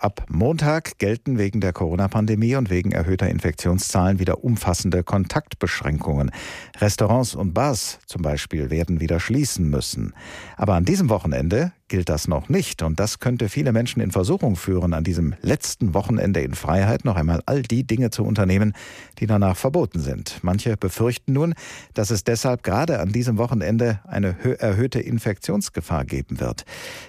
Ab Montag gelten wegen der Corona-Pandemie und wegen erhöhter Infektionszahlen wieder umfassende Kontaktbeschränkungen. Restaurants und Bars zum Beispiel werden wieder schließen müssen. Aber an diesem Wochenende gilt das noch nicht. Und das könnte viele Menschen in Versuchung führen, an diesem letzten Wochenende in Freiheit noch einmal all die Dinge zu unternehmen, die danach verboten sind. Manche befürchten nun, dass es deshalb gerade an diesem Wochenende eine erhöhte Infektionsgefahr geben wird.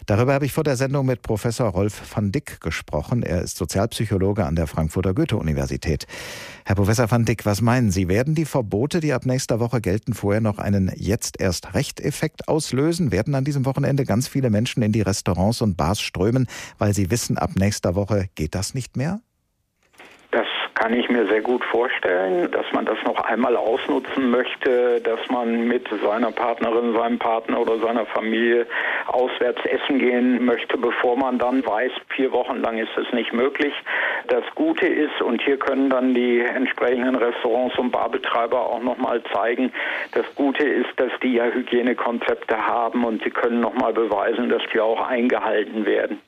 Darüber habe ich vor der Sendung mit Professor Rolf van Dick gesprochen. Er ist Sozialpsychologe an der Frankfurter Goethe-Universität. Herr Professor van Dick, was meinen Sie? Werden die Verbote, die ab nächster Woche gelten, vorher noch einen jetzt erst Recht-Effekt auslösen? Werden an diesem Wochenende ganz viele Menschen Menschen in die Restaurants und Bars strömen, weil sie wissen, ab nächster Woche geht das nicht mehr? Kann ich mir sehr gut vorstellen, dass man das noch einmal ausnutzen möchte, dass man mit seiner Partnerin, seinem Partner oder seiner Familie auswärts essen gehen möchte, bevor man dann weiß, vier Wochen lang ist es nicht möglich. Das Gute ist, und hier können dann die entsprechenden Restaurants und Barbetreiber auch nochmal zeigen, das Gute ist, dass die ja Hygienekonzepte haben und sie können nochmal beweisen, dass die auch eingehalten werden.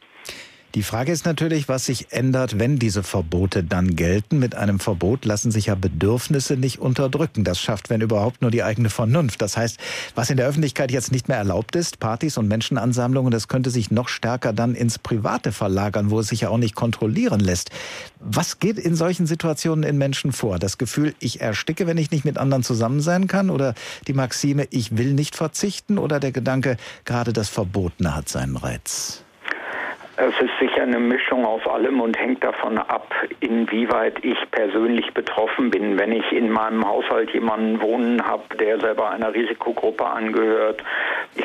Die Frage ist natürlich, was sich ändert, wenn diese Verbote dann gelten. Mit einem Verbot lassen sich ja Bedürfnisse nicht unterdrücken. Das schafft, wenn überhaupt, nur die eigene Vernunft. Das heißt, was in der Öffentlichkeit jetzt nicht mehr erlaubt ist, Partys und Menschenansammlungen, das könnte sich noch stärker dann ins Private verlagern, wo es sich ja auch nicht kontrollieren lässt. Was geht in solchen Situationen in Menschen vor? Das Gefühl, ich ersticke, wenn ich nicht mit anderen zusammen sein kann? Oder die Maxime, ich will nicht verzichten? Oder der Gedanke, gerade das Verbotene hat seinen Reiz? Es ist sicher eine Mischung aus allem und hängt davon ab, inwieweit ich persönlich betroffen bin. Wenn ich in meinem Haushalt jemanden wohnen habe, der selber einer Risikogruppe angehört,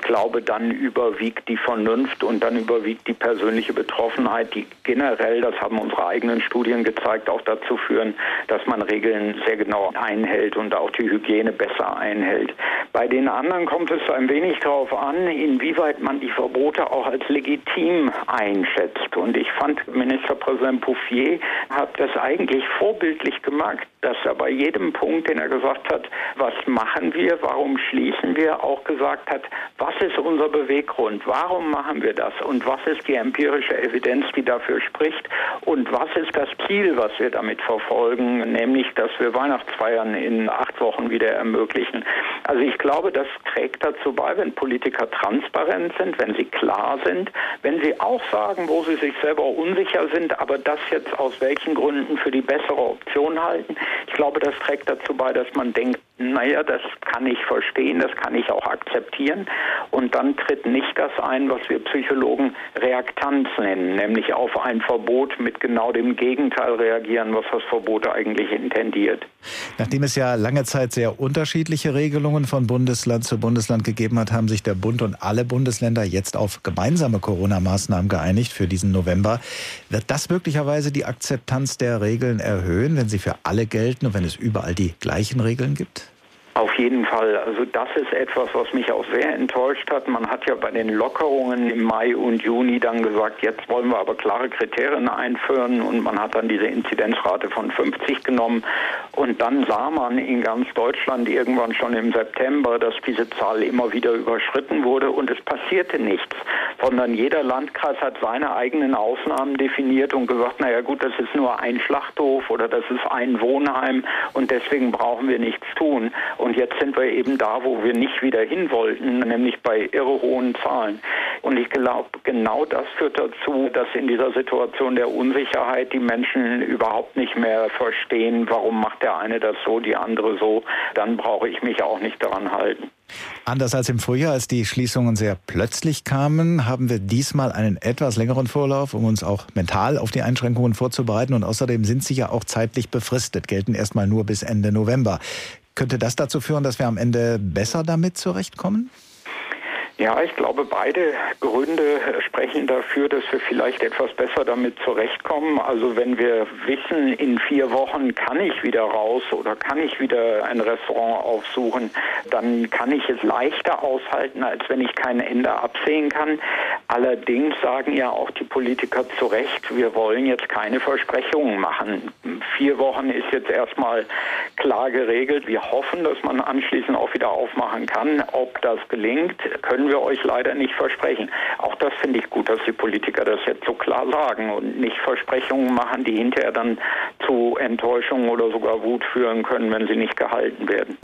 glaube, dann überwiegt die Vernunft und dann überwiegt die persönliche Betroffenheit, die generell, das haben unsere eigenen Studien gezeigt, auch dazu führen, dass man Regeln sehr genau einhält und auch die Hygiene besser einhält. Bei den anderen kommt es ein wenig darauf an, inwieweit man die Verbote auch als legitim einschätzt. Und ich fand, Ministerpräsident Bouffier hat das eigentlich vorbildlich gemacht, dass er bei jedem Punkt, den er gesagt hat, was machen wir, warum schließen wir, auch gesagt hat, was ist unser Beweggrund, warum machen wir das und was ist die empirische Evidenz, die dafür spricht und was ist das Ziel, was wir damit verfolgen, nämlich, dass wir Weihnachtsfeiern in acht Wochen wieder ermöglichen. Also ich glaube, das trägt dazu bei, wenn Politiker transparent sind, wenn sie klar sind, wenn sie auch sagen, wo sie sich selber unsicher sind, aber das jetzt aus welchen Gründen für die bessere Option halten. Ich glaube, das trägt dazu bei, dass man denkt, naja, das kann ich verstehen, das kann ich auch akzeptieren. Und dann tritt nicht das ein, was wir Psychologen Reaktanz nennen, nämlich auf ein Verbot mit genau dem Gegenteil reagieren, was das Verbot eigentlich intendiert. Nachdem es ja lange Zeit sehr unterschiedliche Regelungen von Bundesland zu Bundesland gegeben hat, haben sich der Bund und alle Bundesländer jetzt auf gemeinsame Corona-Maßnahmen geeinigt für diesen November. Wird das möglicherweise die Akzeptanz der Regeln erhöhen, wenn sie für alle gelten und wenn es überall die gleichen Regeln gibt? Auf jeden Fall. Also das ist etwas, was mich auch sehr enttäuscht hat. Man hat ja bei den Lockerungen im Mai und Juni dann gesagt, jetzt wollen wir aber klare Kriterien einführen und man hat dann diese Inzidenzrate von 50 genommen und dann sah man in ganz Deutschland irgendwann schon im September, dass diese Zahl immer wieder überschritten wurde und es passierte nichts, sondern jeder Landkreis hat seine eigenen Ausnahmen definiert und gesagt, naja gut, das ist nur ein Schlachthof oder das ist ein Wohnheim und deswegen brauchen wir nichts tun. Jetzt sind wir eben da, wo wir nicht wieder hin wollten, nämlich bei irre hohen Zahlen. Und ich glaube, genau das führt dazu, dass in dieser Situation der Unsicherheit die Menschen überhaupt nicht mehr verstehen, warum macht der eine das so, die andere so. Dann brauche ich mich auch nicht daran halten. Anders als im Frühjahr, als die Schließungen sehr plötzlich kamen, haben wir diesmal einen etwas längeren Vorlauf, um uns auch mental auf die Einschränkungen vorzubereiten. Und außerdem sind sie ja auch zeitlich befristet, gelten erstmal nur bis Ende November. Könnte das dazu führen, dass wir am Ende besser damit zurechtkommen? Ja, ich glaube, beide Gründe sprechen dafür, dass wir vielleicht etwas besser damit zurechtkommen. Also wenn wir wissen, in vier Wochen kann ich wieder raus oder kann ich wieder ein Restaurant aufsuchen, dann kann ich es leichter aushalten, als wenn ich kein Ende absehen kann. Allerdings sagen ja auch die Politiker zu Recht, wir wollen jetzt keine Versprechungen machen. Vier Wochen ist jetzt erstmal klar geregelt. Wir hoffen, dass man anschließend auch wieder aufmachen kann. Ob das gelingt, können wir euch leider nicht versprechen. Auch das finde ich gut, dass die Politiker das jetzt so klar sagen und nicht Versprechungen machen, die hinterher dann zu Enttäuschung oder sogar Wut führen können, wenn sie nicht gehalten werden.